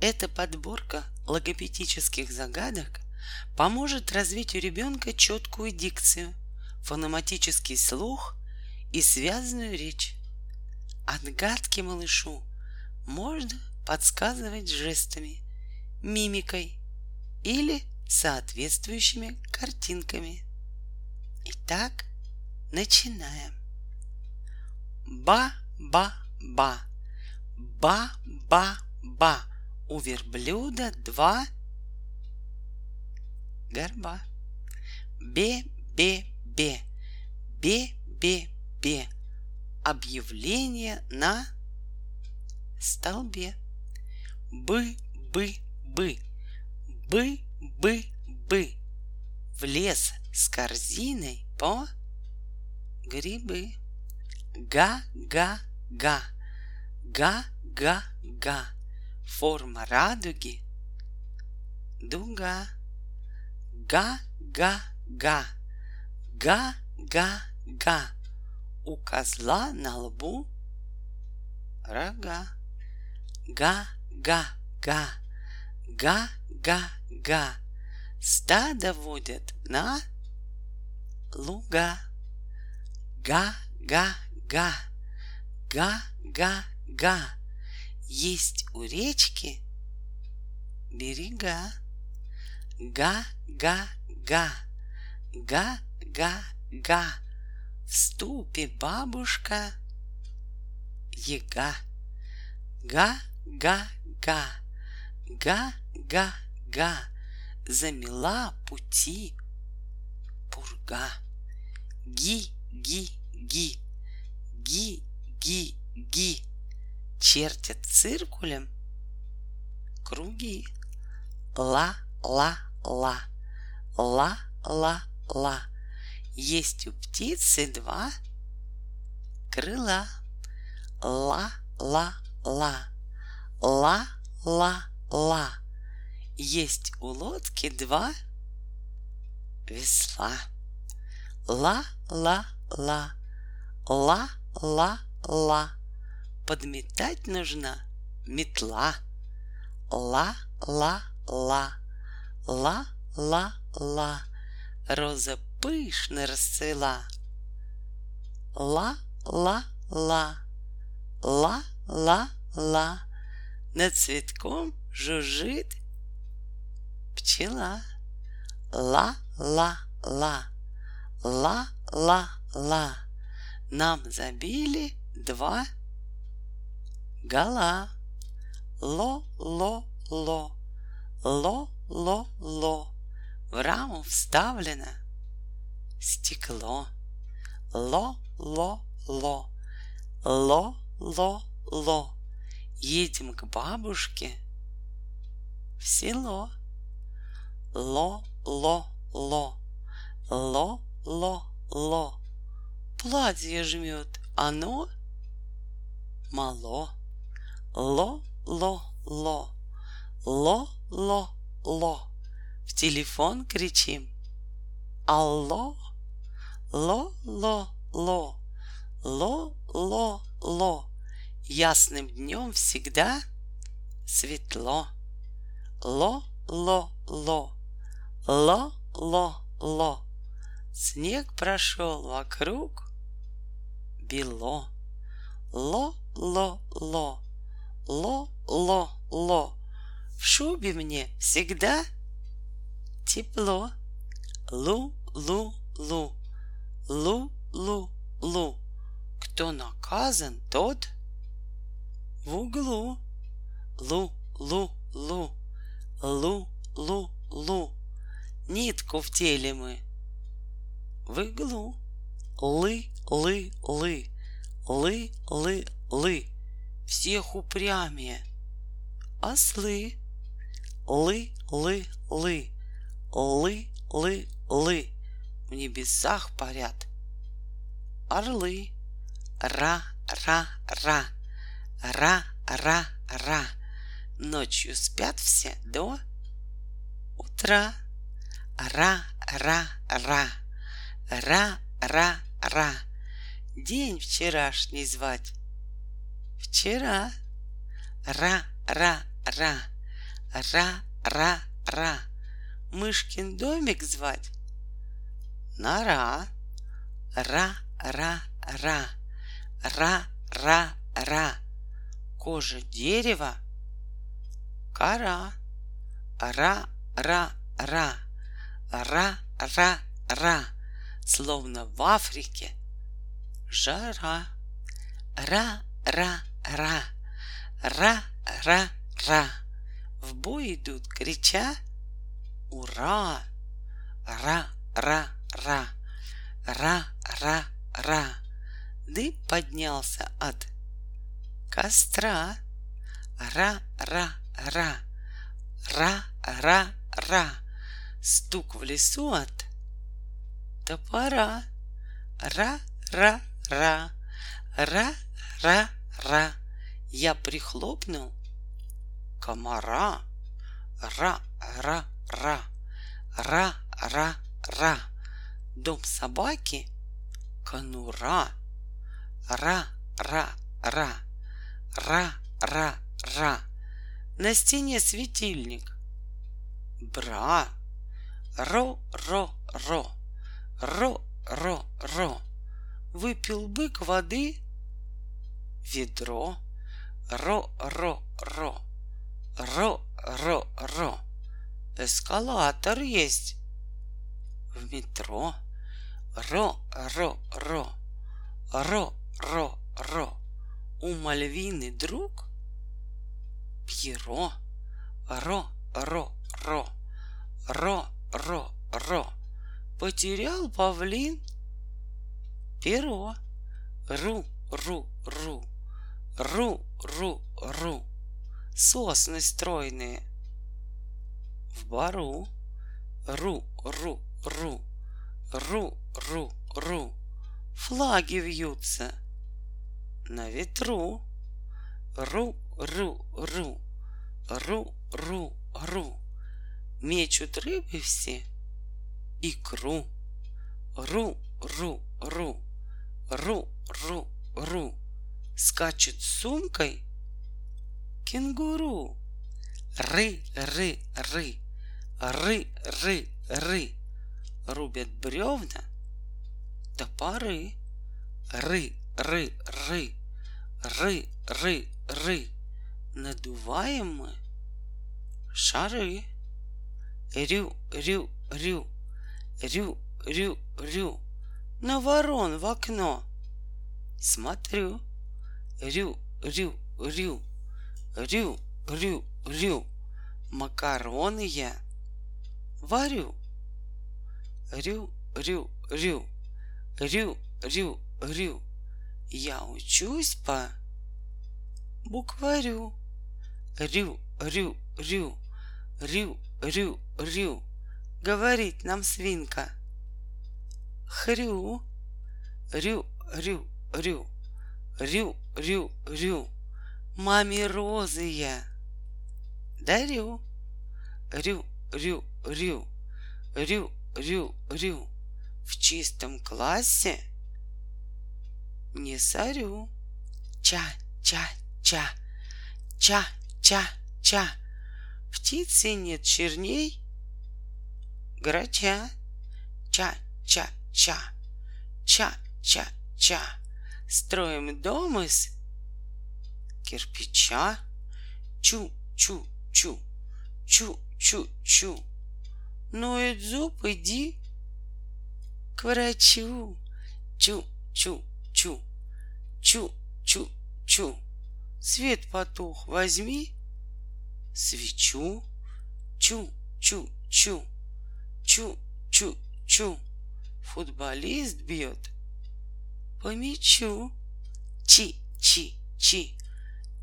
Эта подборка логопедических загадок поможет развить у ребенка четкую дикцию, фонематический слух и связанную речь. Отгадки малышу можно подсказывать жестами, мимикой или соответствующими картинками. Итак, начинаем. Ба-ба-ба, ба-ба-ба. У верблюда два горба. Бе-бе-бе, бе-бе-бе. Объявление на столбе. Бы-бы-бы, бы-бы-бы. В лес с корзиной по грибы. Га-га-га, га-га-га. Форма радуги дуга. Га-га-га, га-га-га. У козла на лбу рога. Га-га-га, га-га-га. Стадо водят на луга. Га-га-га, га-га-га. Есть у речки берега. Га-га-га, га-га-га. В ступе бабушка яга. Га-га-га, га-га-га. Замела пути пурга. Ги-ги-ги, ги-ги-ги. Чертят циркулем круги. Ла-ла-ла, ла-ла-ла. Есть у птицы два крыла. Ла-ла-ла, ла-ла-ла. Есть у лодки два весла. Ла-ла-ла, ла-ла-ла. Подметать нужна метла. Ла-ла-ла, ла-ла-ла. Роза пышно расцвела. Ла-ла-ла, ла-ла-ла. Над цветком жужжит пчела. Ла-ла-ла, ла-ла-ла. Нам забили два гола. Ло-ло-ло, ло-ло-ло. В раму вставлено стекло. Ло-ло-ло, ло-ло-ло. Едем к бабушке в село. Ло-ло-ло, ло-ло-ло. Платье жмет, оно мало. Ло-ло-ло, ло-ло-ло. В телефон кричим. Алло, ло-ло-ло, ло-ло-ло. Ясным днем всегда светло. Ло-ло-ло, ло-ло-ло. Снег прошел вокруг бело. Ло-ло-ло, ло-ло-ло. В шубе мне всегда тепло. Лу-лу-лу, лу-лу-лу. Кто наказан, тот в углу. Лу-лу-лу, лу-лу-лу. Нитку в теле мы в иглу. Лы-лы-лы, лы-лы-лы. Всех упрямее ослы. Лы-лы-лы, лы-лы-лы. В небесах парят орлы. Ра-ра-ра, ра-ра-ра. Ночью спят все до утра. Ра-ра-ра, ра-ра-ра. День вчерашний звать. Вчера. Ра-ра-ра. Ра-ра-ра. Мышкин домик звать? Нора. Ра-ра-ра. Ра-ра-ра. Кожа дерева? Кора. Ра-ра-ра. Ра-ра-ра. Словно в Африке. Жара. Ра-ра-ра. Ра-ра-ра. В бой идут, крича «Ура!» Ра-ра-ра. Ра-ра-ра. Дым поднялся от костра. Ра-ра-ра. Ра-ра-ра. Стук в лесу от топора. Ра-ра-ра. Ра-ра-ра. Я прихлопнул комара. Ра-ра-ра. Ра-ра-ра. Дом собаки конура. Ра-ра-ра. Ра-ра-ра. На стене светильник. Бра. Ро-ро-ро. Ро-ро-ро. Выпил бык воды. Ведро. Ро-ро-ро. Ро-ро-ро. Эскалатор есть. В метро. Ро-ро-ро. Ро-ро-ро. У Мальвины друг? Пьеро. Ро-ро-ро. Ро-ро-ро. Потерял павлин? Перо. Ру-ру-ру. Ру-ру-ру. Сосны стройные. В бару. Ру-ру-ру. Ру-ру-ру. Флаги вьются. На ветру. Ру-ру-ру. Ру-ру-ру. Мечут рыбы все. Икру. Ру-ру-ру. Ру-ру-ру. Скачет с сумкой. Кенгуру. Ры-ры-ры. Ры-ры-ры. Рубят бревна. Топоры. Ры-ры-ры. Ры-ры-ры. Надуваем мы шары. Рю-рю-рю. Рю-рю-рю. На ворон в окно. Смотрю. Рю-рю-рю. Рю-рю-рю. Макароны я варю. Рю-рю-рю. Рю-рю-рю. Я учусь по букварю. Рю-рю-рю. Рю-рю-рю. Говорит нам свинка. Хрю. Рю-рю-рю. Рю-рю-рю. Маме розы я дарю. Рю-рю-рю. Рю-рю-рю. В чистом классе не сорю. Ча-ча-ча. Ча-ча-ча. Птицы нет черней. Грача. Ча-ча-ча. Ча-ча-ча. Строим дом из кирпича. Чу-чу-чу. Чу-чу-чу. Ноет зуб, иди к врачу. Чу-чу-чу. Чу-чу-чу. Свет потух, возьми свечу. Чу-чу-чу. Чу-чу-чу. Футболист бьет по мячу. Чи-чи-чи.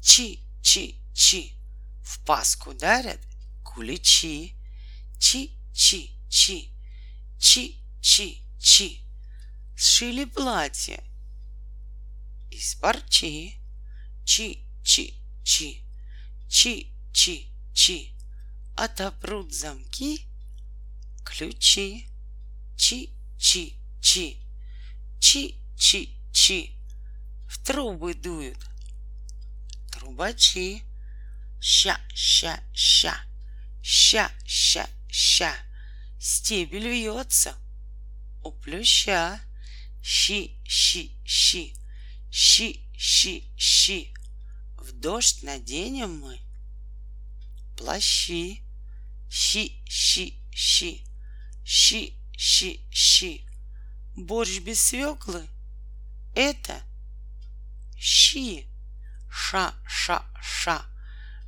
Чи-чи-чи. В паску дарят куличи. Чи-чи-чи. Чи-чи-чи. Сшили платье из парчи. Чи-чи-чи. Чи-чи-чи. Отопрут замки, ключи. Чи-чи-чи. Чи-чи-чи. В трубы дуют трубачи. Ща-ща-ща. ща, ща, ща, стебель вьется. У плюща щи, щи, щи, щи, щи, щи. В дождь наденем мы плащи, щи, щи, щи, щи, щи, щи. Борщ без свеклы — это щи. Ша, ша, ша,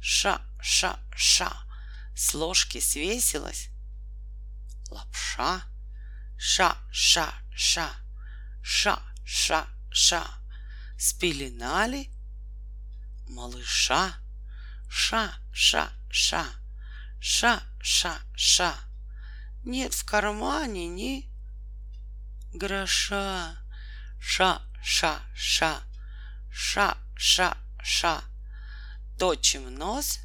ша, ша, ша. С ложки свесилась лапша. Ша, ша, ша, ша, ша, ша. Спеленали малыша. Ша, ша, ша, ша, ша, ша. Нет в кармане ни гроша. Ша, ша, ша, ша, ша, ша. Точим нос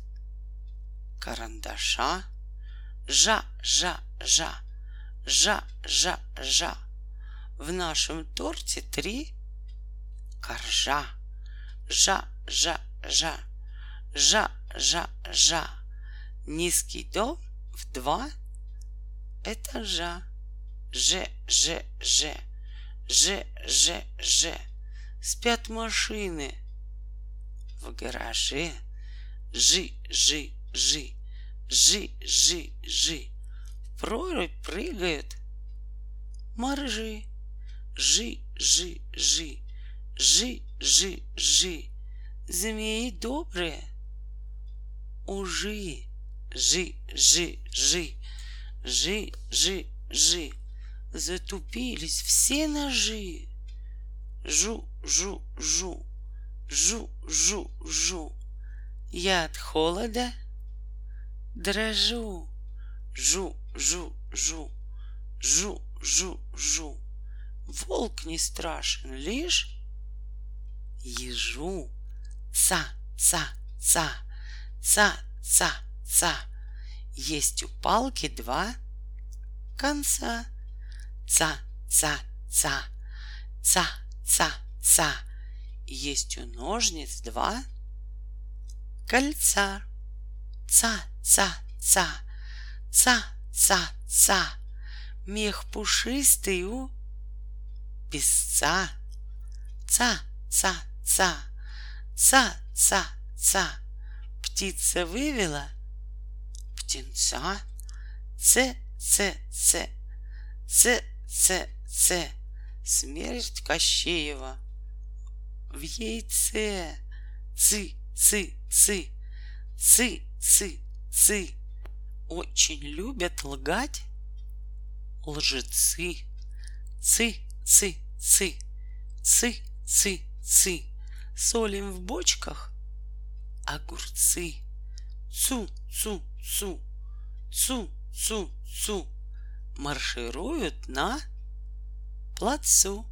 карандаша. Жа, жа, жа, жа, жа, жа. В нашем торте три коржа. Жа, жа, жа, жа, жа, жа. Низкий дом в два этажа. Ж, Ж, Ж, Ж, Ж, Ж. Спят машины в гараже. Жи, жи, жи, жи, жи, жи. В прорубь прыгают моржи. Жи, жи, жи, жи, жи, жи. Змеи добрые, ужи, жи, жи, жи, жи, жи, жи. Затупились все ножи. Жу, жу, жу, жу, жу, жу. Я от холода дрожу. Жу, жу, жу, жу, жу, жу. Волк не страшен, лишь ежу. Ца, ца, ца, ца, ца, ца. Есть у палки два конца. Ца, ца, ца, ца, ца, ца. Есть у ножниц два кольца. Ца, ца, ца, ца, ца, ца. Мех пушистый у песца. Ца, ца, ца, ца, ца, ца. Птица вывела птенца. Ц, ц, ц, ц. Смерть Кощеева в яйце. Цы, цы, цы, цы, цы, цы. Очень любят лгать лжецы. Цы, цы, цы, цы, цы, цы. Солим в бочках огурцы. Цу, цу, цу, цу, цу, цу. Маршируют на плацу.